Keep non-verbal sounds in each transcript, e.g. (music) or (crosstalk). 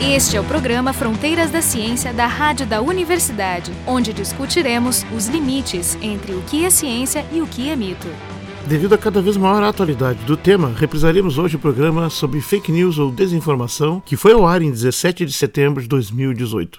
Este é o programa Fronteiras da Ciência da Rádio da Universidade, onde discutiremos os limites entre o que é ciência e o que é mito. Devido a cada vez maior atualidade do tema, reprisaremos hoje o programa sobre fake news ou desinformação, que foi ao ar em 17 de setembro de 2018.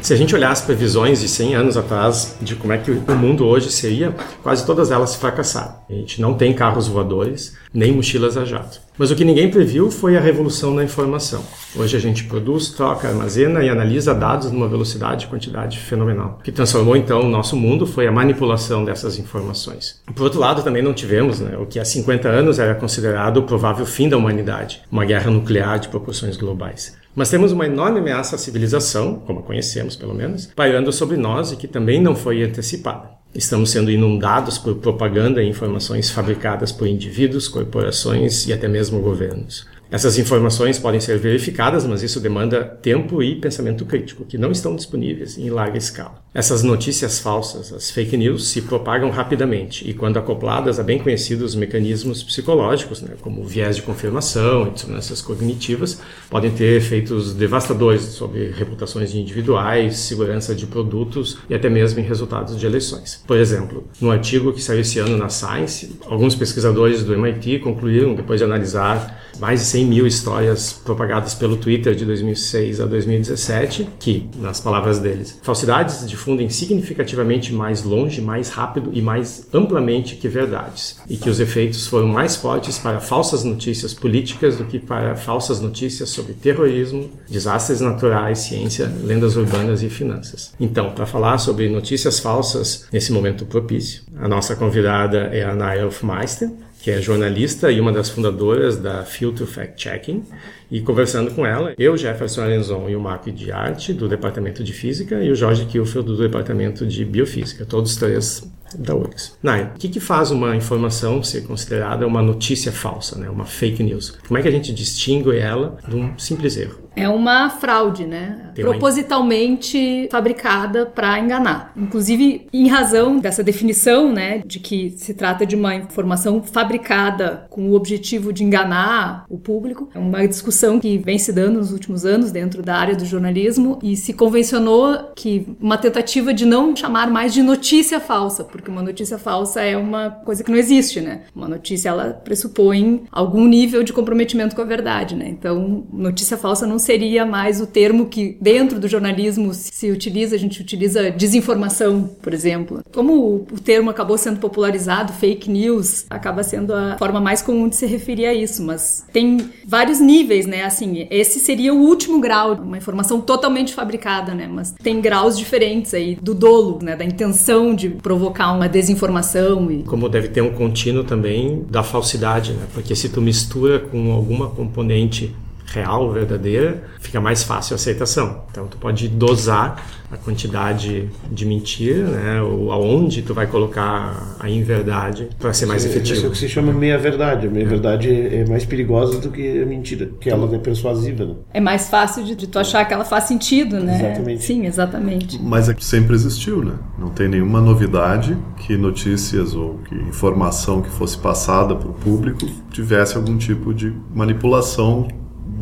Se a gente olhar as previsões de 100 anos atrás de como é que o mundo hoje seria, quase todas elas fracassaram. A gente não tem carros voadores, nem mochilas a jato. Mas o que ninguém previu foi a revolução da informação. Hoje a gente produz, troca, armazena e analisa dados numa velocidade e quantidade fenomenal. O que transformou então o nosso mundo foi a manipulação dessas informações. Por outro lado, também não tivemos né, o que há 50 anos era considerado o provável fim da humanidade, uma guerra nuclear de proporções globais. Mas temos uma enorme ameaça à civilização, como a conhecemos pelo menos, pairando sobre nós e que também não foi antecipada. Estamos sendo inundados por propaganda e informações fabricadas por indivíduos, corporações e até mesmo governos. Essas informações podem ser verificadas, mas isso demanda tempo e pensamento crítico, que não estão disponíveis em larga escala. Essas notícias falsas, as fake news, se propagam rapidamente e, quando acopladas a bem conhecidos mecanismos psicológicos, né, como viés de confirmação e dissonâncias cognitivas, podem ter efeitos devastadores sobre reputações de individuais, segurança de produtos e até mesmo em resultados de eleições. Por exemplo, no artigo que saiu esse ano na Science, alguns pesquisadores do MIT concluíram, depois de analisar mais de 100 mil histórias propagadas pelo Twitter de 2006 a 2017, que, nas palavras deles, falsidades difundem significativamente mais longe, mais rápido e mais amplamente que verdades, e que os efeitos foram mais fortes para falsas notícias políticas do que para falsas notícias sobre terrorismo, desastres naturais, ciência, lendas urbanas e finanças. Então, para falar sobre notícias falsas nesse momento propício, a nossa convidada é a Naira Hofmeister, que é jornalista e uma das fundadoras da Filter Fact Checking. E conversando com ela, eu, Jefferson Arenzon e o Marco de Arte, do Departamento de Física, e o Jorge Kilfeld, do Departamento de Biofísica, todos três da URGS. Nai, o que, que faz uma informação ser considerada uma notícia falsa, né? uma fake news? Como é que a gente distingue ela de um simples erro? É uma fraude, né? Tem Propositalmente uma... fabricada para enganar. Inclusive, em razão dessa definição, né, de que se trata de uma informação fabricada com o objetivo de enganar o público, é uma discussão que vem se dando nos últimos anos dentro da área do jornalismo e se convencionou que uma tentativa de não chamar mais de notícia falsa, porque uma notícia falsa é uma coisa que não existe, né? Uma notícia ela pressupõe algum nível de comprometimento com a verdade, né? Então, notícia falsa não seria mais o termo que dentro do jornalismo se utiliza, a gente utiliza desinformação, por exemplo. Como o termo acabou sendo popularizado, fake news, acaba sendo a forma mais comum de se referir a isso, mas tem vários níveis, né? Assim, esse seria o último grau, uma informação totalmente fabricada, né? Mas tem graus diferentes aí do dolo, né? Da intenção de provocar uma desinformação e como deve ter um contínuo também da falsidade, né? Porque se tu mistura com alguma componente real, verdadeira, fica mais fácil a aceitação. Então tu pode dosar a quantidade de mentira, né, ou aonde tu vai colocar a inverdade para ser mais efetivo. Isso é o que se chama meia-verdade. A meia-verdade é mais perigosa do que a mentira, que ela é persuasiva. Né? É mais fácil de, de, tu achar que ela faz sentido, né? Exatamente. Sim, exatamente. Mas é que sempre existiu, né? Não tem nenhuma novidade que notícias ou que informação que fosse passada para o público tivesse algum tipo de manipulação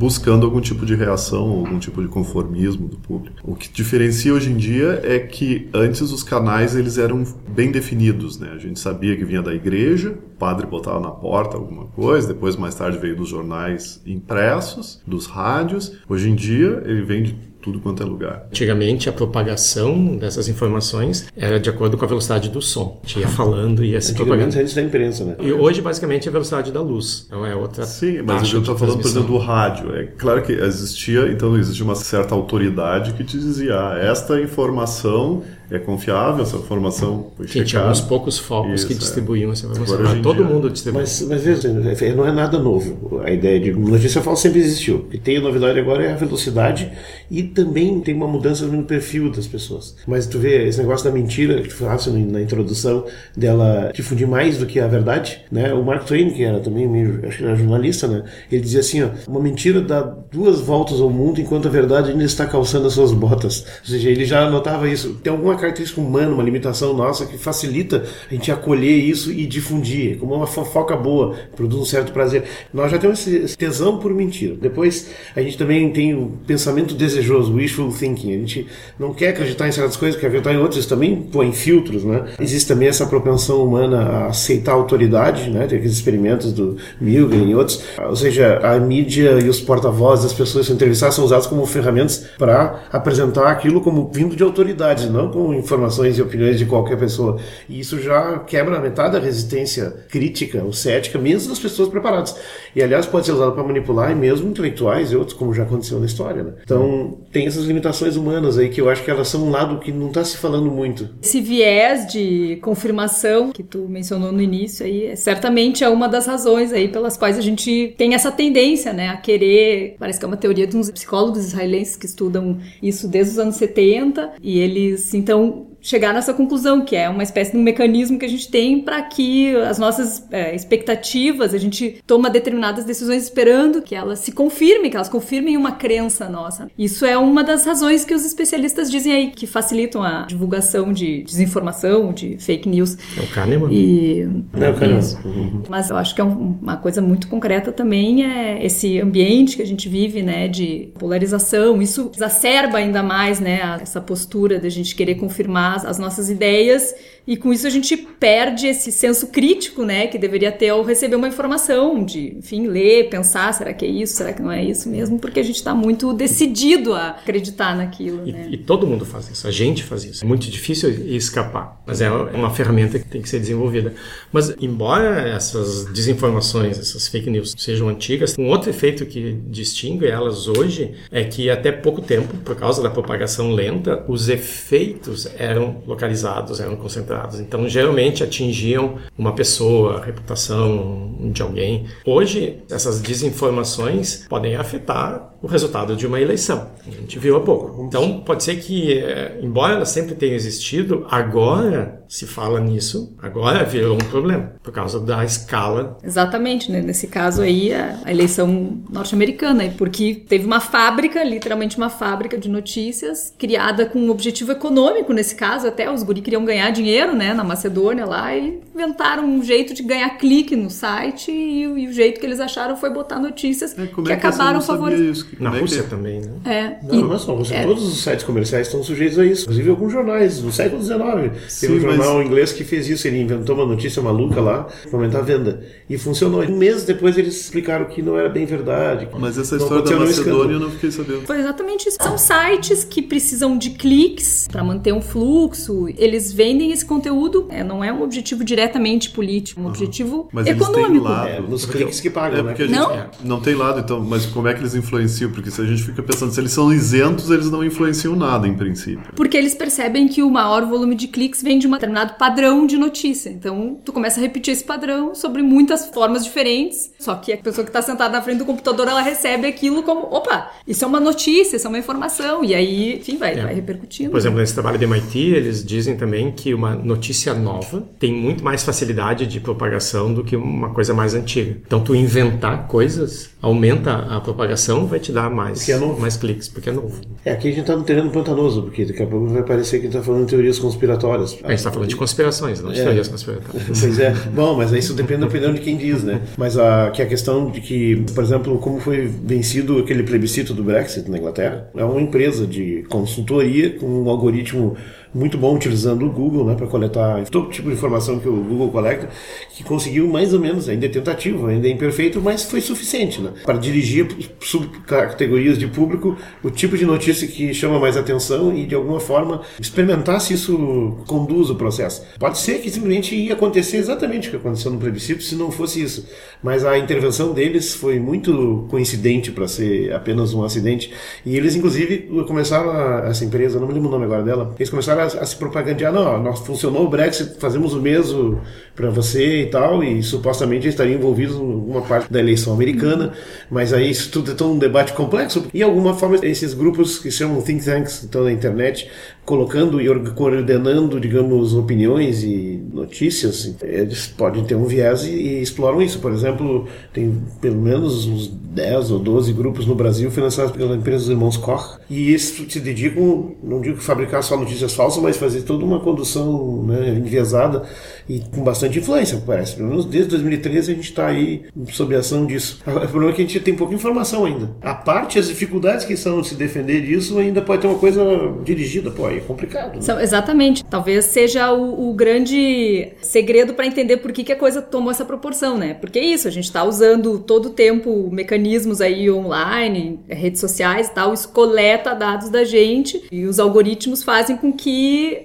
buscando algum tipo de reação, algum tipo de conformismo do público. O que diferencia hoje em dia é que antes os canais eles eram bem definidos, né? A gente sabia que vinha da igreja, o padre botava na porta alguma coisa, depois mais tarde veio dos jornais impressos, dos rádios. Hoje em dia ele vem de tudo quanto é lugar. Antigamente, a propagação dessas informações era de acordo com a velocidade do som. Tinha falando e ia se propagando. antes da imprensa, né? E hoje, basicamente, é a velocidade da luz. Então, é outra Sim, mas eu estou falando, por exemplo, do rádio. É claro que existia, então existia uma certa autoridade que te dizia, ah, esta informação é confiável, essa informação foi checada. Tinha uns poucos focos Isso, que é. distribuíam essa informação. Todo mundo distribui. Mas, mas veja, não é nada novo. A ideia de notícia falsa sempre existiu. O que tem novidade agora é a velocidade e também tem uma mudança no perfil das pessoas. Mas tu vê esse negócio da mentira que tu falaste na introdução dela difundir mais do que a verdade, né? O Mark Twain, que era também meio, acho que era jornalista, né? Ele dizia assim, ó, uma mentira dá duas voltas ao mundo enquanto a verdade ainda está calçando as suas botas. Ou seja, ele já notava isso. Tem alguma característica humana, uma limitação nossa que facilita a gente acolher isso e difundir, como uma fofoca boa, produz um certo prazer. Nós já temos esse tesão por mentira. Depois, a gente também tem o pensamento desejoso, wishful thinking. A gente não quer acreditar em certas coisas, quer acreditar em outras, também põe filtros, né? Existe também essa propensão humana a aceitar a autoridade, né? Tem aqueles experimentos do Milgram e outros. Ou seja, a mídia e os porta-vozes das pessoas que entrevistadas são usados como ferramentas para apresentar aquilo como vindo de autoridades, não como informações e opiniões de qualquer pessoa. E isso já quebra metade da resistência crítica ou cética, mesmo das pessoas preparadas. E aliás, pode ser usado para manipular e mesmo intelectuais e outros, como já aconteceu na história. Né? Então, tem essas limitações humanas aí que eu acho que elas são um lado que não está se falando muito. Esse viés de confirmação que tu mencionou no início aí, certamente é uma das razões aí pelas quais a gente tem essa tendência, né, a querer, parece que é uma teoria de uns psicólogos israelenses que estudam isso desde os anos 70 e eles então chegar nessa conclusão, que é uma espécie de um mecanismo que a gente tem para que as nossas é, expectativas, a gente toma determinadas decisões esperando que elas se confirmem, que elas confirmem uma crença nossa. Isso é uma das razões que os especialistas dizem aí, que facilitam a divulgação de desinformação, de fake news. É o Kahneman? E, é o Kahneman. Uhum. Mas eu acho que é um, uma coisa muito concreta também é esse ambiente que a gente vive, né, de polarização. Isso exacerba ainda mais, né, essa postura da gente querer confirmar as, as nossas ideias e com isso a gente perde esse senso crítico, né, que deveria ter ao receber uma informação, de, enfim, ler, pensar, será que é isso, será que não é isso mesmo, porque a gente está muito decidido a acreditar naquilo, e, né? E todo mundo faz isso, a gente faz isso. É muito difícil escapar, mas é uma ferramenta que tem que ser desenvolvida. Mas embora essas desinformações, essas fake news sejam antigas, um outro efeito que distingue elas hoje é que até pouco tempo, por causa da propagação lenta, os efeitos eram localizados, eram concentrados então, geralmente atingiam uma pessoa, a reputação de alguém. Hoje, essas desinformações podem afetar o resultado de uma eleição. A gente viu há pouco. Então, pode ser que, eh, embora ela sempre tenha existido, agora se fala nisso, agora virou um problema, por causa da escala. Exatamente, né? nesse caso aí, a eleição norte-americana, porque teve uma fábrica, literalmente uma fábrica de notícias, criada com um objetivo econômico, nesse caso, até os guri queriam ganhar dinheiro, né, na Macedônia lá, e inventaram um jeito de ganhar clique no site, e, e o jeito que eles acharam foi botar notícias É, como que é que acabaram favorecendo. Na é Rússia que- também, né? É, Não, e- não é só você. é. Todos os sites comerciais estão sujeitos a isso. Inclusive alguns jornais do século XIX. Sim, Teve um mas- jornal inglês que fez isso. Ele inventou uma notícia maluca lá para aumentar a venda. E funcionou. Um mês depois eles explicaram que não era bem verdade. Mas essa Não história da Macedônia eu não fiquei sabendo. Foi exatamente isso. São sites que precisam de cliques para manter um fluxo. Eles vendem esse conteúdo. É, não é um objetivo diretamente político, é um objetivo Mas eles têm econômico. lado. É, nos cliques que pagam, É né? Não? não. tem lado, então, mas como é que eles influenciam? Porque se a gente fica pensando, se eles são isentos, eles não influenciam nada em princípio. Porque eles percebem que o maior volume de cliques vem de um determinado padrão de notícia. Então, tu começa a repetir esse padrão sobre muitas formas diferentes. Só que a pessoa que está sentada na frente do computador, ela recebe aquilo como, opa, isso é uma notícia, isso é uma informação. E aí, enfim, vai, É. vai repercutindo. Por exemplo, nesse trabalho do MIT, eles dizem também que uma notícia nova tem muito mais facilidade de propagação do que uma coisa mais antiga. Então, tu inventar coisas aumenta a propagação, vai te dar mais, Porque é mais cliques, porque é novo. É, aqui a gente tá no terreno pantanoso, porque daqui a pouco vai parecer que a gente tá falando de teorias conspiratórias. A gente está falando de conspirações, não de É. teorias conspiratórias. (laughs) Pois é. Bom, mas isso depende da opinião de quem diz, né? Mas a, que a questão de que, por exemplo, como foi vencido aquele plebiscito do Brexit na Inglaterra, é uma empresa de consultoria com um algoritmo muito bom utilizando o Google, né, para coletar todo tipo de informação que o Google coleta, que conseguiu mais ou menos, ainda é tentativo, ainda é imperfeito, mas foi suficiente, né, para dirigir subcategorias de público o tipo de notícia que chama mais atenção e de alguma forma experimentar se isso conduz o processo. Pode ser que simplesmente ia acontecer exatamente o que aconteceu no plebiscito se não fosse isso, mas a intervenção deles foi muito coincidente para ser apenas um acidente e eles inclusive começaram a, essa empresa, não me lembro o nome agora dela, eles começaram começaram a, a se propagandear, não, nós funcionou o Brexit, fazemos o mesmo para você e tal, e supostamente estariam envolvidos em alguma parte da eleição americana, mas aí isso tudo é todo um debate complexo, e de alguma forma esses grupos que chamam think tanks, estão na internet, colocando e coordenando, digamos, opiniões e notícias, eles podem ter um viés e, e, exploram isso. Por exemplo, tem pelo menos uns 10 ou 12 grupos no Brasil financiados pela empresa dos irmãos Koch, e eles se dedicam, não digo fabricar só notícias falsas, mas fazer toda uma condução né, enviesada e com bastante influência, parece. Pelo menos desde 2013 a gente está aí sob ação disso. (laughs) O problema é que a gente tem pouca informação ainda. A parte, as dificuldades que são de se defender disso, ainda pode ter uma coisa dirigida, pô, é complicado. Né? São, exatamente. Talvez seja o, o grande segredo para entender por que, que a coisa tomou essa proporção, né? Porque é isso, a gente está usando todo o tempo mecanismos aí online, redes sociais e tal, isso coleta dados da gente e os algoritmos fazem com que,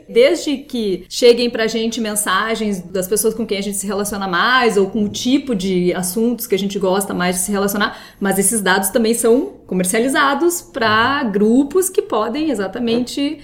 desde que cheguem para a gente mensagens das pessoas com quem a gente se relaciona mais ou com o tipo de assuntos que a gente gosta mais de se relacionar, mas esses dados também são comercializados para grupos que podem exatamente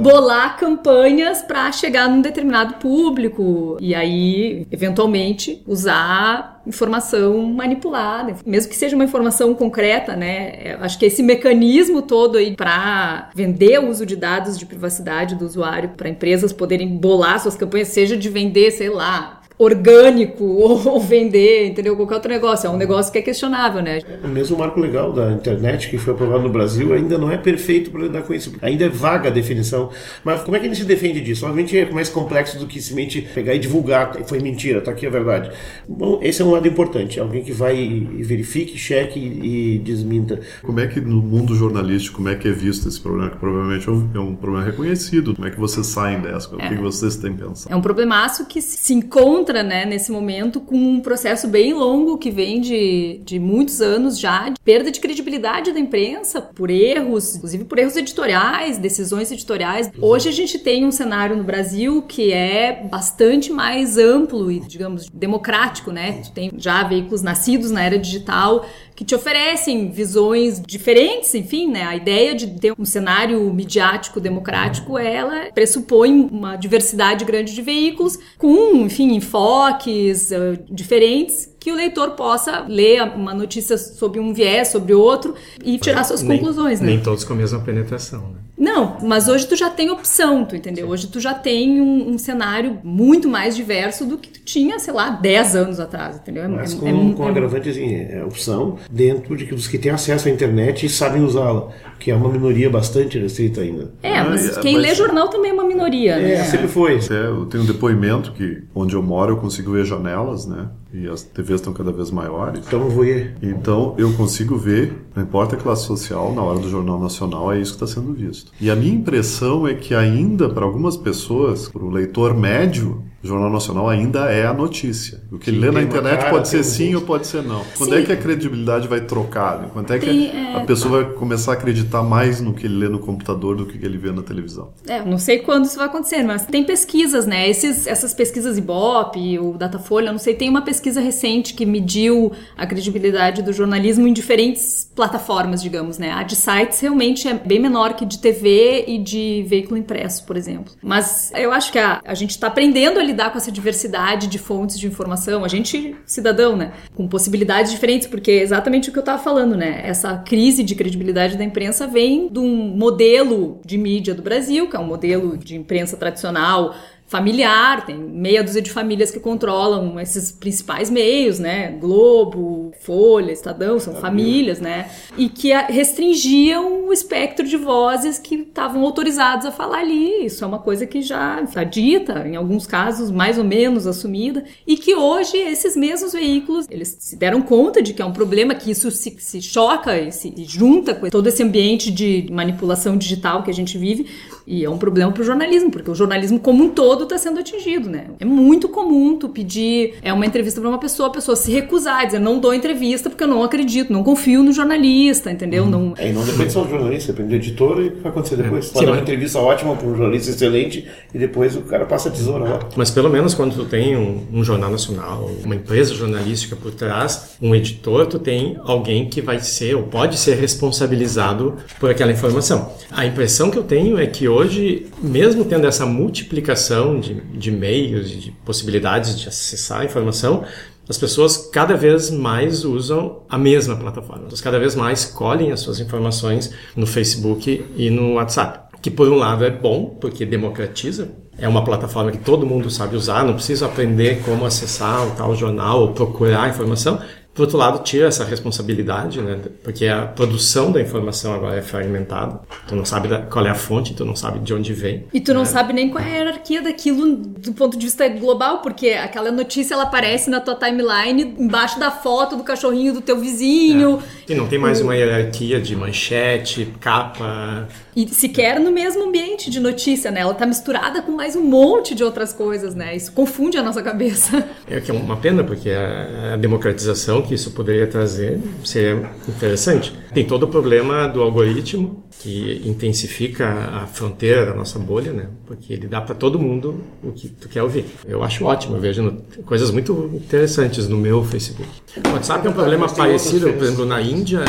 Bolar campanhas para chegar num determinado público e aí, eventualmente, usar informação manipulada, mesmo que seja uma informação concreta, né? Acho que esse mecanismo todo aí para vender o uso de dados de privacidade do usuário para empresas poderem bolar suas campanhas, seja de vender, sei lá, orgânico (laughs) ou, vender, entendeu? Qualquer outro negócio. É um negócio que é questionável, né? O mesmo marco legal da internet que foi aprovado no Brasil ainda não é perfeito para lidar com isso. Ainda é vaga a definição. Mas como é que a gente se defende disso? Obviamente é mais complexo do que simplesmente pegar e divulgar. Foi mentira, tá aqui a verdade. Bom, esse é um lado importante. Alguém que vai e verifique, cheque e desminta. Como é que no mundo jornalístico, como é que é visto esse problema? Que provavelmente é um, é um problema reconhecido. Como é que vocês saem dessa? O é. que vocês têm pensado? É um problemaço que se encontra encontra, né, nesse momento, com um processo bem longo que vem de, de muitos anos já, de perda de credibilidade da imprensa por erros, inclusive por erros editoriais, decisões editoriais. Hoje a gente tem um cenário no Brasil que é bastante mais amplo e, digamos, democrático, né? Tu tem já veículos nascidos na era digital que te oferecem visões diferentes, enfim, né? A ideia de ter um cenário midiático democrático, ela pressupõe uma diversidade grande de veículos com, enfim, enfoques uh, diferentes que o leitor possa ler uma notícia sobre um viés, sobre outro e tirar suas nem, conclusões, né? Nem todos com a mesma penetração, né? Não, mas hoje tu já tem opção, tu entendeu? Hoje tu já tem um, um, cenário muito mais diverso do que tu tinha, sei lá, 10 anos atrás, entendeu? É mas é, com, é, com é, agravante, assim, é opção dentro de que os que têm acesso à internet e sabem usá-la, que é uma minoria bastante restrita ainda. É, mas quem mas... lê jornal também é uma minoria, é, né? sempre foi. É, eu tenho um depoimento que, onde eu moro, eu consigo ver janelas, né? E as TVs estão cada vez maiores. Então vou ir. Então eu consigo ver, não importa a classe social, na hora do Jornal Nacional é isso que está sendo visto. E a minha impressão é que ainda, para algumas pessoas, para o leitor médio, o Jornal Nacional ainda é a notícia. O que ele lê na internet cara, pode ser sim ou pode ser não. Quando é sim. é que a credibilidade vai trocar? Quando é que tem, é... a pessoa vai começar a acreditar mais no que ele lê no computador do que ele vê na televisão? É, não sei quando isso vai acontecer, mas tem pesquisas, né? Esses, essas pesquisas Ibope, o Datafolha, não sei, tem uma pesquisa recente que mediu a credibilidade do jornalismo em diferentes plataformas, digamos, né? A de sites realmente é bem menor que de TV e de veículo impresso, por exemplo. Mas eu acho que a, a gente está aprendendo ali lidar com essa diversidade de fontes de informação, a gente, cidadão, né? Com possibilidades diferentes, porque é exatamente o que eu estava falando, né? Essa crise de credibilidade da imprensa vem de um modelo de mídia do Brasil, que é um modelo de imprensa tradicional, familiar, tem meia dúzia de famílias que controlam esses principais meios, né? Globo, Folha, Estadão, são famílias, né? E que restringiam o espectro de vozes que estavam autorizados a falar ali. Isso é uma coisa que já está dita, em alguns casos mais ou menos assumida, e que hoje esses mesmos veículos, eles se deram conta de que é um problema, que isso se, se choca e se junta com todo esse ambiente de manipulação digital que a gente vive, e é um problema para o jornalismo, porque o jornalismo como um todo está sendo atingido, né? É muito comum tu pedir é uma entrevista para uma pessoa, a pessoa se recusar, dizer não dou entrevista porque eu não acredito, não confio no jornalista, entendeu? Hum. Não... É, e não depende só do jornalista, depende do editor e o que vai acontecer depois. Pode dar uma entrevista ótima para um jornalista excelente e depois o cara passa a tesoura lá. Mas pelo menos quando tu tem um, um jornal nacional, uma empresa jornalística por trás, um editor, tu tem alguém que vai ser ou pode ser responsabilizado por aquela informação. A impressão que eu tenho é que hoje, mesmo tendo essa multiplicação de, de meios, de possibilidades de acessar a informação, as pessoas cada vez mais usam a mesma plataforma. Elas cada vez mais colhem as suas informações no Facebook e no WhatsApp. Que por um lado é bom, porque democratiza. É uma plataforma que todo mundo sabe usar, não precisa aprender como acessar o tal jornal ou procurar informação. Por outro lado, tira essa responsabilidade, né? Porque a produção da informação agora é fragmentada. Tu não sabe qual é a fonte, tu não sabe de onde vem. E tu não né? sabe nem qual é a hierarquia daquilo do ponto de vista global, porque aquela notícia ela aparece na tua timeline embaixo da foto do cachorrinho do teu vizinho. É. E não tem mais uma hierarquia de manchete, capa. E sequer no mesmo ambiente de notícia, né? Ela tá misturada com mais um monte de outras coisas, né? Isso confunde a nossa cabeça. (laughs) É que é uma pena, porque a, a democratização que isso poderia trazer seria interessante. Tem todo o problema do algoritmo, que intensifica a fronteira da nossa bolha, né? Porque ele dá para todo mundo o que tu quer ouvir. Eu acho ótimo, eu vejo coisas muito interessantes no meu Facebook. O WhatsApp é um problema parecido, por exemplo, na Índia,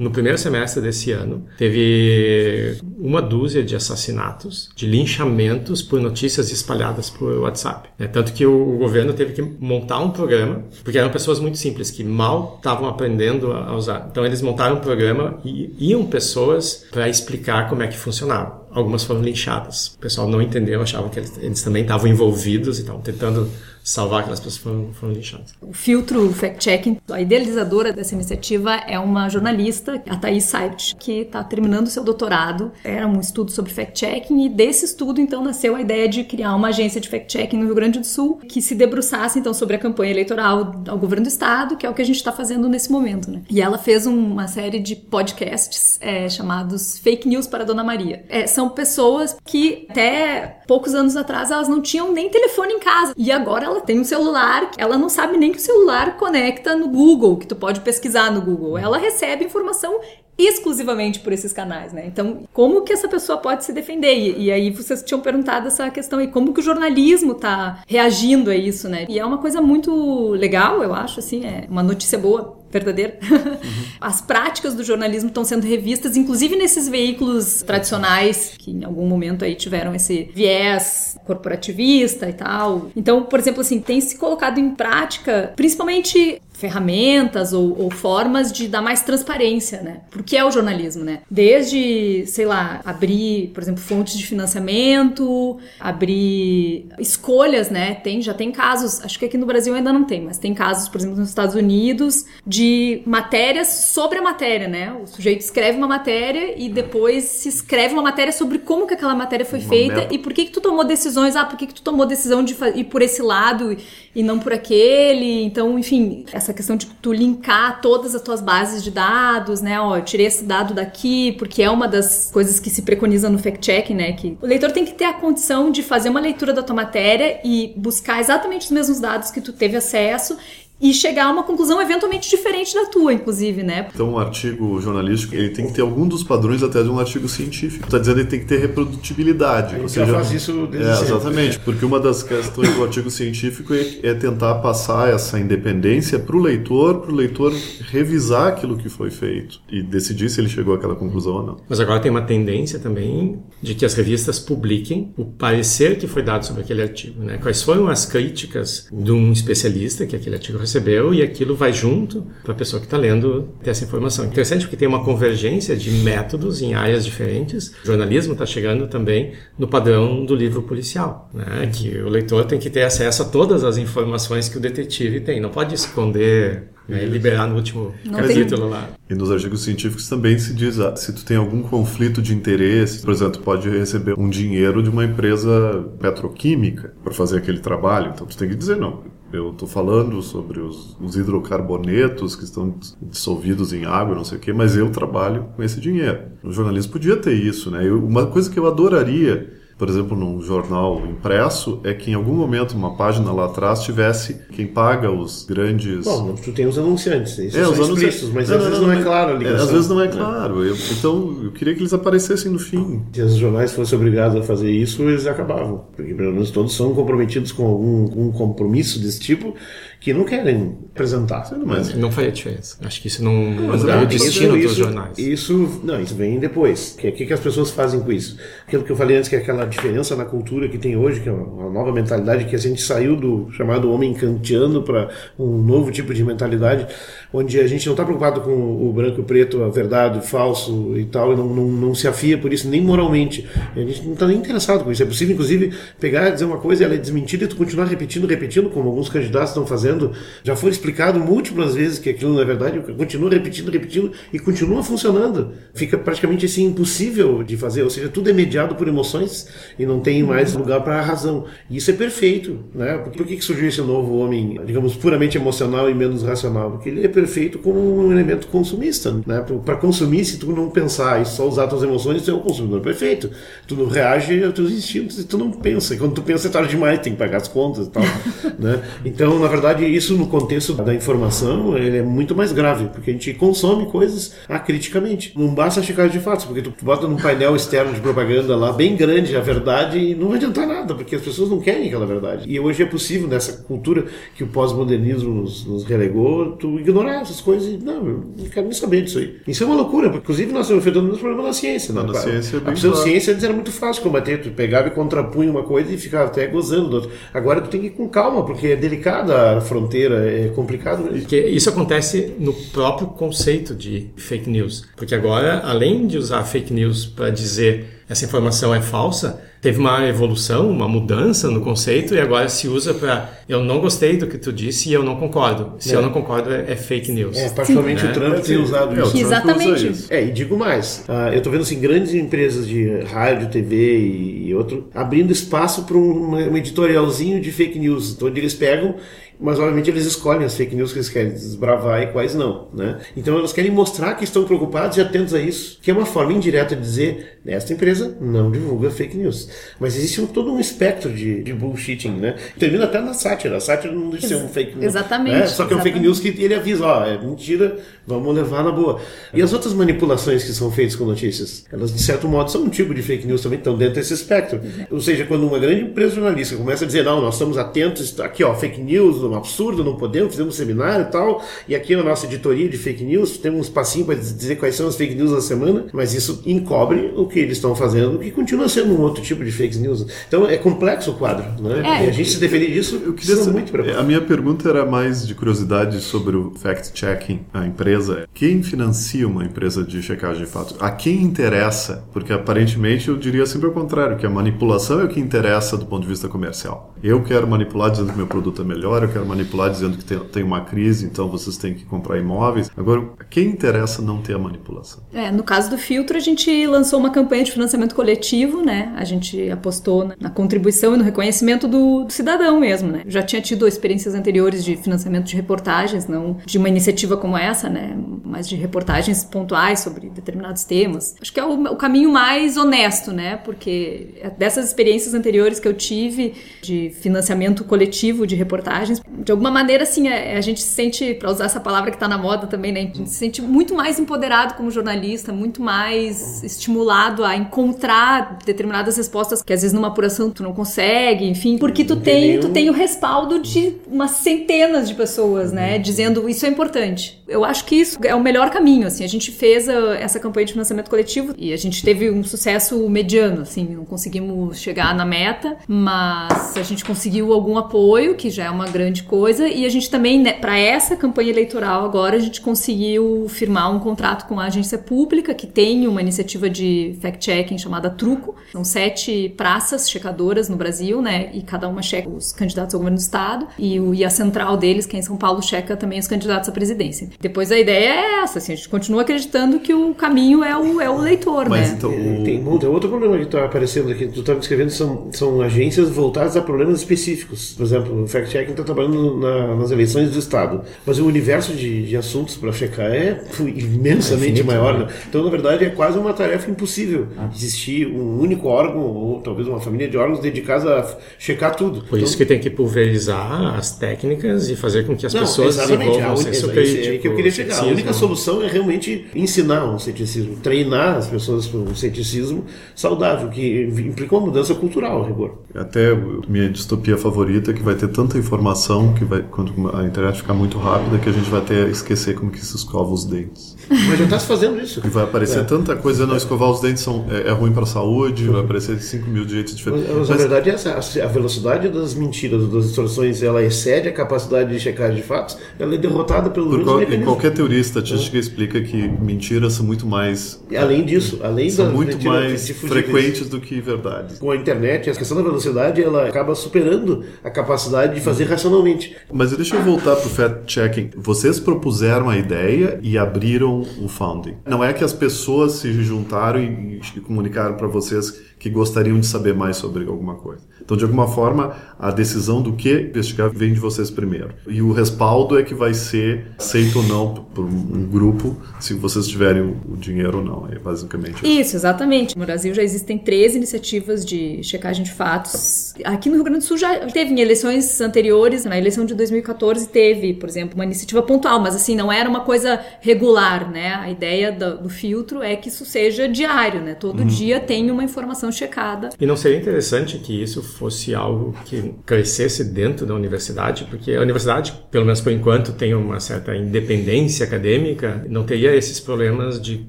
no primeiro semestre desse ano, teve uma dúzia de assassinatos, de linchamentos por notícias espalhadas por WhatsApp. Né? Tanto que o governo teve que montar um programa, porque eram pessoas muito simples, que mal estavam aprendendo a usar. Então eles montaram um programa e iam pessoas para explicar como é que funcionava algumas foram linchadas. O pessoal não entendeu, achava que eles, eles também estavam envolvidos e estavam tentando salvar aquelas pessoas que foram, foram linchadas. O filtro fact-checking, a idealizadora dessa iniciativa é uma jornalista, a Thais Seibt, que está terminando seu doutorado. Era um estudo sobre fact-checking e desse estudo, então, nasceu a ideia de criar uma agência de fact-checking no Rio Grande do Sul que se debruçasse, então, sobre a campanha eleitoral ao governo do estado, que é o que a gente está fazendo nesse momento, né? E ela fez uma série de podcasts é, chamados Fake News para Dona Maria. É, são pessoas que até poucos anos atrás elas não tinham nem telefone em casa. E agora ela tem um celular, ela não sabe nem que o celular conecta no Google, que tu pode pesquisar no Google. Ela recebe informação exclusivamente por esses canais, né? Então, como que essa pessoa pode se defender? E, e, aí vocês tinham perguntado essa questão aí, como que o jornalismo tá reagindo a isso, né? E é uma coisa muito legal, eu acho, assim, é uma notícia boa verdadeira. Uhum. (laughs) As práticas do jornalismo estão sendo revistas, inclusive nesses veículos tradicionais que em algum momento aí tiveram esse viés corporativista e tal. Então, por exemplo, assim, tem se colocado em prática, principalmente ferramentas ou, ou, formas de dar mais transparência, né? Por que é o jornalismo, né? Desde, sei lá, abrir, por exemplo, fontes de financiamento, abrir escolhas, né? Tem, já tem casos, acho que aqui no Brasil ainda não tem, mas tem casos, por exemplo, nos Estados Unidos, de matérias sobre a matéria, né? O sujeito escreve uma matéria e depois se escreve uma matéria sobre como que aquela matéria foi uma feita e por que que tu tomou decisões, ah, por que que tu tomou decisão de ir por esse lado e não por aquele. Então, enfim, essa questão de tu linkar todas as tuas bases de dados, né? Ó, eu tirei esse dado daqui, porque é uma das coisas que se preconiza no fact-check, né? Que o leitor tem que ter a condição de fazer uma leitura da tua matéria e buscar exatamente os mesmos dados que tu teve acesso e chegar a uma conclusão eventualmente diferente da tua, inclusive, né? Então, um artigo jornalístico, ele tem que ter algum dos padrões até de um artigo científico. Está dizendo que ele tem que ter reprodutibilidade. ou seja, faz isso desde é, Exatamente, porque uma das questões do artigo científico é, é tentar passar essa independência para o leitor, para o leitor revisar aquilo que foi feito e decidir se ele chegou àquela conclusão ou não. Mas agora tem uma tendência também de que as revistas publiquem o parecer que foi dado sobre aquele artigo, né? Quais foram as críticas de um especialista que aquele artigo recebeu e aquilo vai junto para a pessoa que está lendo ter essa informação. Interessante porque tem uma convergência de métodos em áreas diferentes. O jornalismo está chegando também no padrão do livro policial, né? que o leitor tem que ter acesso a todas as informações que o detetive tem. Não pode esconder né, liberar no último Não capítulo tem... lá. E nos artigos científicos também se diz, ah, se tu tem algum conflito de interesse, por exemplo, tu pode receber um dinheiro de uma empresa petroquímica para fazer aquele trabalho, então tu tem que dizer não. Eu estou falando sobre os, os, hidrocarbonetos que estão dissolvidos em água, não sei o quê, mas eu trabalho com esse dinheiro. O jornalismo podia ter isso, né? Eu, uma coisa que eu adoraria por exemplo, num jornal impresso, é que em algum momento, uma página lá atrás, tivesse quem paga os grandes. Bom, tu tem os anunciantes, isso é, os anunciantes, mas não, às vezes não, não é claro ali. É, às vezes não é claro. Eu, então, eu queria que eles aparecessem no fim. Se os jornais fossem obrigados a fazer isso, eles acabavam. Porque pelo menos todos são comprometidos com algum, algum compromisso desse tipo que não querem apresentar. Mas não faria diferença. Acho que isso não, não muda o destino isso, dos jornais. Isso, não, isso vem depois. O que, que, que as pessoas fazem com isso? Aquilo que eu falei antes, que é aquela diferença na cultura que tem hoje, que é uma nova mentalidade, que a gente saiu do chamado homem kantiano para um novo tipo de mentalidade, onde a gente não está preocupado com o branco e o preto, a verdade, o falso e tal, e não, não, não se afia por isso, nem moralmente. A gente não está nem interessado com isso. É possível, inclusive, pegar e dizer uma coisa, ela é desmentida e tu continuar repetindo, repetindo, como alguns candidatos estão fazendo. Já foi explicado múltiplas vezes que aquilo não é verdade, continua repetindo, repetindo e continua funcionando. Fica praticamente assim impossível de fazer, ou seja, tudo é mediado por emoções e não tem mais lugar para a razão. E isso é perfeito, né? Por que, que surgiu esse novo homem, digamos, puramente emocional e menos racional? Porque ele é perfeito como um elemento consumista, né? Para consumir, se tu não pensar e só usar tuas emoções, tu é um consumidor perfeito. Tu não reage aos teus instintos e tu não pensa. E quando tu pensa é tarde demais, tem que pagar as contas e tal, (laughs) né? Então, na verdade, isso no contexto da informação, ele é muito mais grave, porque a gente consome coisas acriticamente. Não basta checar de fatos, porque tu bota num painel externo de propaganda lá, bem grande, a verdade, e não vai adiantar nada, porque as pessoas não querem aquela verdade. E hoje é possível, nessa cultura que o pós-modernismo nos, nos, relegou, tu ignorar essas coisas não, eu não quero nem saber disso aí. Isso é uma loucura, porque, inclusive nós estamos enfrentando um problema na ciência. Né? na ciência é a pseudociência antes era muito fácil combater, tu pegava e contrapunha uma coisa e ficava até gozando do outro. Agora tu tem que ir com calma, porque é delicada a fronteira, é complicado. Porque isso acontece no próprio conceito de fake news. Porque agora, além de usar fake news para dizer essa informação é falsa, teve uma evolução, uma mudança no conceito e agora se usa para eu não gostei do que tu disse e eu não concordo. Se é. eu não concordo é, é, fake news. É, particularmente né? o Trump tem usado isso. Exatamente. É, e digo mais, uh, eu estou vendo assim, grandes empresas de rádio, TV e, e outro abrindo espaço para um, um editorialzinho de fake news, então, onde eles pegam mas obviamente eles escolhem as fake news que eles querem desbravar e quais não, né? Então elas querem mostrar que estão preocupados e atentos a isso, que é uma forma indireta de dizer esta empresa não divulga fake news. Mas existe um, todo um espectro de, de bullshitting, né? Termina até na sátira. A sátira não deixa de ser um fake news. Exatamente. Né? Só que é um fake news que ele avisa, ó, é mentira, vamos levar na boa. E as outras manipulações que são feitas com notícias, elas de certo modo são um tipo de fake news também, estão dentro desse espectro. Ou seja, quando uma grande empresa jornalística começa a dizer, não, nós estamos atentos, aqui ó, fake news, um absurdo, não podemos, fizemos um seminário e tal, e aqui na nossa editoria de fake news temos um espacinho para dizer quais são as fake news da semana, mas isso encobre o que eles estão fazendo, que continua sendo um outro tipo de fake news. Então é complexo o quadro, né? É, e a gente se defender disso, eu queria ser muito preocupado. A minha pergunta era mais de curiosidade sobre o fact-checking, a empresa. Quem financia uma empresa de checagem de fatos? A quem interessa? Porque aparentemente eu diria sempre o contrário, que a manipulação é o que interessa do ponto de vista comercial. Eu quero manipular dizendo que meu produto é melhor, eu quero manipular dizendo que tem, tem uma crise, então vocês têm que comprar imóveis. Agora, quem interessa não ter a manipulação? É, no caso do filtro, a gente lançou uma campanha de financiamento coletivo, né? A gente apostou na, na contribuição e no reconhecimento do, do, cidadão mesmo, né? Já tinha tido experiências anteriores de financiamento de reportagens, não de uma iniciativa como essa, né? Mas de reportagens pontuais sobre determinados temas. Acho que é o, o caminho mais honesto, né? Porque é dessas experiências anteriores que eu tive de financiamento coletivo de reportagens, de alguma maneira, assim, a, é, a gente se sente, para usar essa palavra que está na moda também, né? A gente se sente muito mais empoderado como jornalista, muito mais estimulado a encontrar determinadas respostas que às vezes numa apuração tu não consegue, enfim, porque tu tem, tu tem o respaldo de umas centenas de pessoas, né? Dizendo isso é importante. Eu acho que isso é o melhor caminho, assim. A gente fez a, essa campanha de financiamento coletivo e a gente teve um sucesso mediano, assim, não conseguimos chegar na meta, mas a gente conseguiu algum apoio, que já é uma grande coisa. E a gente também, né, para essa campanha eleitoral agora, a gente conseguiu firmar um contrato com a agência pública que tem uma iniciativa de fact-checking chamada Truco. São sete praças checadoras no Brasil, né? E cada uma checa os candidatos ao governo do estado. E, o, e a central deles, que é em São Paulo, checa também os candidatos à presidência. Depois a ideia é essa, assim, a gente continua acreditando que o caminho é o, é o leitor, Mas né? Então, tem, tem outro problema que está aparecendo aqui, tu estava descrevendo, são, são agências voltadas a problemas específicos. Por exemplo, o fact-checking está trabalhando na, nas eleições do Estado. Mas o universo de, de assuntos para checar é imensamente é maior. Né? Então, na verdade, é quase uma tarefa impossível ah. existir um único órgão ou talvez uma família de órgãos dedicados a checar tudo. Por então, isso que tem que pulverizar as técnicas e fazer com que as não, pessoas desenvolvam o senso crítico. É que eu queria chegar. A única solução é realmente ensinar um ceticismo, treinar as pessoas para um ceticismo saudável, que implica uma mudança cultural, rigor. Até minha distopia favorita é que vai ter tanta informação que vai, quando a internet ficar muito rápida, que a gente vai até esquecer como que se escova os dentes. Mas já está se fazendo isso. E vai aparecer é. tanta coisa, não escovar os dentes são, é, é ruim para a saúde, vai aparecer 5 mil jeitos diferentes. Mas, mas, a verdade é essa, a velocidade das mentiras, das distorções, ela excede a capacidade de checagem de fatos, ela é derrotada pelo qual, E qualquer teoria estatística explica que mentiras são muito mais... E além disso, além são muito mais frequentes do que verdades. Com a internet, a questão da velocidade, ela acaba superando a capacidade de fazer racionalmente. Mas deixa eu voltar para o fact-checking. Vocês propuseram a ideia e abriram o founding. Não é que as pessoas se juntaram e comunicaram para vocês que gostariam de saber mais sobre alguma coisa. Então, de alguma forma, a decisão do que investigar vem de vocês primeiro. E o respaldo é que vai ser aceito ou não por um grupo, se vocês tiverem o dinheiro ou não. É basicamente isso. Isso, exatamente. No Brasil já existem três iniciativas de checagem de fatos. Aqui no Rio Grande do Sul já teve em eleições anteriores, na eleição de 2014 teve, por exemplo, uma iniciativa pontual, mas assim, não era uma coisa regular, né? A ideia do, do filtro é que isso seja diário, né? Todo hum. dia tem uma informação checada. E não seria interessante que isso fosse algo que crescesse dentro da universidade, porque a universidade, pelo menos por enquanto, tem uma certa independência acadêmica, não teria esses problemas de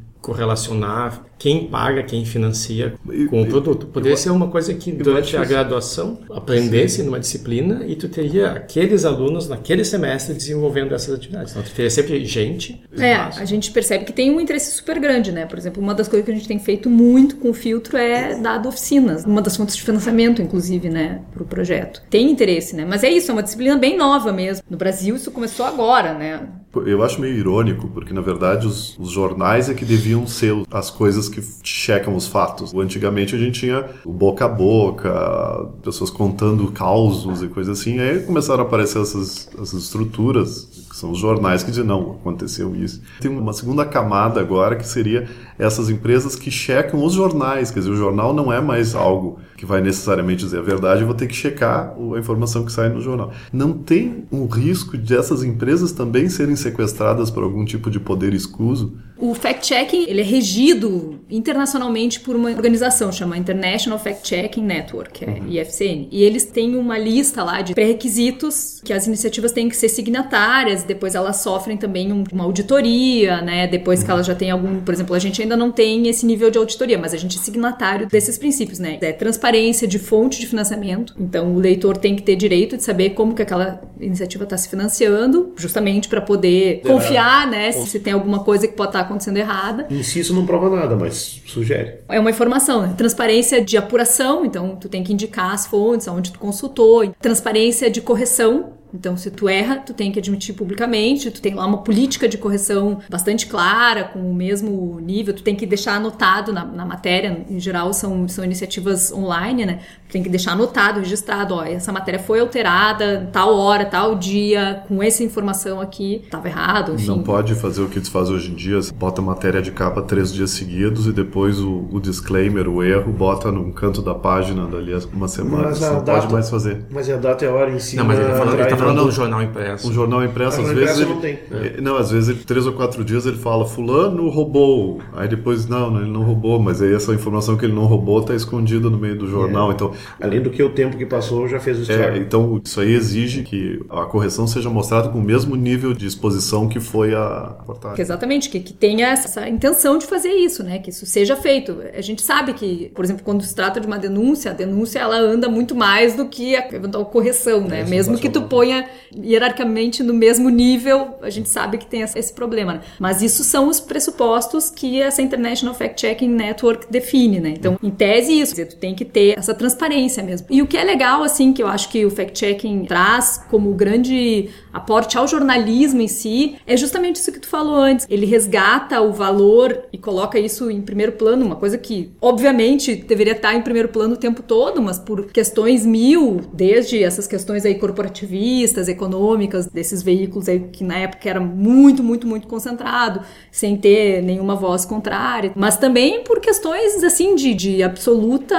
correlacionar quem paga, quem financia com o produto. Poderia ser uma coisa que durante a graduação aprendesse Sim. numa disciplina e tu teria aqueles alunos naquele semestre desenvolvendo essas atividades. Então tu teria sempre gente. É, a gente percebe que tem um interesse super grande, né? Por exemplo, uma das coisas que a gente tem feito muito com o filtro é dado oficinas, uma das fontes de financiamento, inclusive, né, para o projeto. Tem interesse, né? Mas é isso, é uma disciplina bem nova mesmo. No Brasil isso começou agora, né? Eu acho meio irônico, porque na verdade os, os jornais é que deviam ser as coisas que checam os fatos. Antigamente a gente tinha o boca a boca, pessoas contando causos e coisas assim. Aí começaram a aparecer essas, essas estruturas, que são os jornais que dizem, não, aconteceu isso. Tem uma segunda camada agora que seria essas empresas que checam os jornais. Quer dizer, o jornal não é mais algo que vai necessariamente dizer a verdade, eu vou ter que checar a informação que sai no jornal. Não tem um risco de essas empresas também serem sequestradas por algum tipo de poder escuso? O fact-checking ele é regido internacionalmente por uma organização chamada International Fact-Checking Network, é uhum. IFCN. E eles têm uma lista lá de pré-requisitos que as iniciativas têm que ser signatárias, depois elas sofrem também um, uma auditoria, né? Depois uhum. que elas já têm algum, por exemplo, a gente ainda não tem esse nível de auditoria, mas a gente é signatário desses princípios, né? É transparência de fonte de financiamento. Então o leitor tem que ter direito de saber como que aquela iniciativa está se financiando, justamente para poder é. confiar, né? Se, se tem alguma coisa que pode estar tá acontecendo errada. Em si isso não prova nada, mas sugere. É uma informação, né? Transparência de apuração, então tu tem que indicar as fontes, aonde tu consultou. Transparência de correção, então, se tu erra, tu tem que admitir publicamente, tu tem lá uma política de correção bastante clara, com o mesmo nível, tu tem que deixar anotado na, na matéria, em geral são, são iniciativas online, né? Tu tem que deixar anotado, registrado, ó, essa matéria foi alterada, tal hora, tal dia, com essa informação aqui, estava errado, enfim. Não pode fazer o que tu faz hoje em dia, bota a matéria de capa três dias seguidos e depois o, o disclaimer, o erro, bota num canto da página dali uma semana, mas não data, pode mais fazer. Mas a data é a hora em si. Não, mas ele tá falando, ele tá falando do jornal impresso. Um jornal impresso, às vezes. Ele, não, tem. É. não, às vezes, ele, três ou quatro dias ele fala, Fulano roubou. Aí depois, não, ele não roubou, mas aí essa informação que ele não roubou está escondida no meio do jornal. É. Então, Além do que o tempo que passou já fez o estrago. É, então, isso aí exige que a correção seja mostrada com o mesmo nível de exposição que foi a reportagem. Exatamente, que, que tenha essa intenção de fazer isso, né? Que isso seja feito. A gente sabe que, por exemplo, quando se trata de uma denúncia, a denúncia ela anda muito mais do que a eventual correção, né? É, Mesmo que tu ponha hierarquicamente no mesmo nível, a gente sabe que tem esse problema. Né? Mas isso são os pressupostos que essa International Fact-Checking Network define, né? Então, em tese, isso, dizer, tu tem que ter essa transparência mesmo. E o que é legal, assim, que eu acho que o fact-checking traz como grande aporte ao jornalismo em si, é justamente isso que tu falou antes. Ele resgata o valor e coloca isso em primeiro plano, uma coisa que, obviamente, deveria estar em primeiro plano o tempo todo, mas por questões mil, desde essas questões aí corporativistas, econômicas desses veículos aí que na época era muito, muito, muito concentrado, sem ter nenhuma voz contrária, mas também por questões assim de, de absoluta,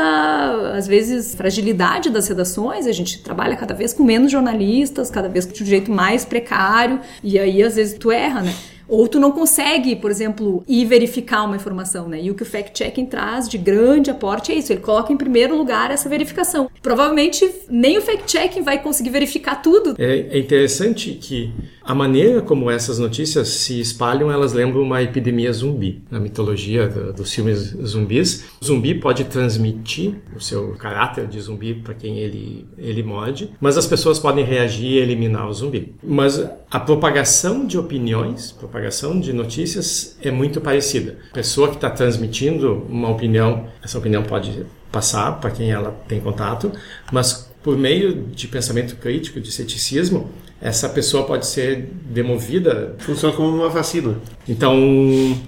às vezes, fragilidade das redações. A gente trabalha cada vez com menos jornalistas, cada vez de um jeito mais precário, e aí às vezes tu erra, né? Ou tu não consegue, por exemplo, ir verificar uma informação, né? E o que o fact-checking traz de grande aporte é isso, ele coloca em primeiro lugar essa verificação. Provavelmente nem o fact-checking vai conseguir verificar tudo. É, é interessante que a maneira como essas notícias se espalham, elas lembram uma epidemia zumbi. Na mitologia do, dos filmes zumbis, o zumbi pode transmitir o seu caráter de zumbi para quem ele, ele morde, mas as pessoas podem reagir e eliminar o zumbi. Mas a propagação de opiniões, propagação de notícias é muito parecida. A pessoa que está transmitindo uma opinião, essa opinião pode passar para quem ela tem contato, mas por meio de pensamento crítico, de ceticismo, essa pessoa pode ser demovida. Funciona como uma vacina. Então,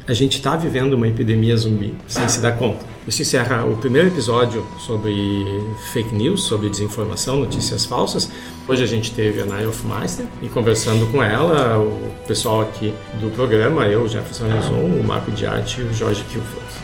a gente está vivendo uma epidemia zumbi, sem se dar conta. Isso encerra o primeiro episódio sobre fake news, sobre desinformação, notícias falsas. Hoje a gente teve a Nair Hofmeister e conversando com ela, o pessoal aqui do programa, eu, Jefferson Rezon, o Marco de Arte e o Jorge Kilford.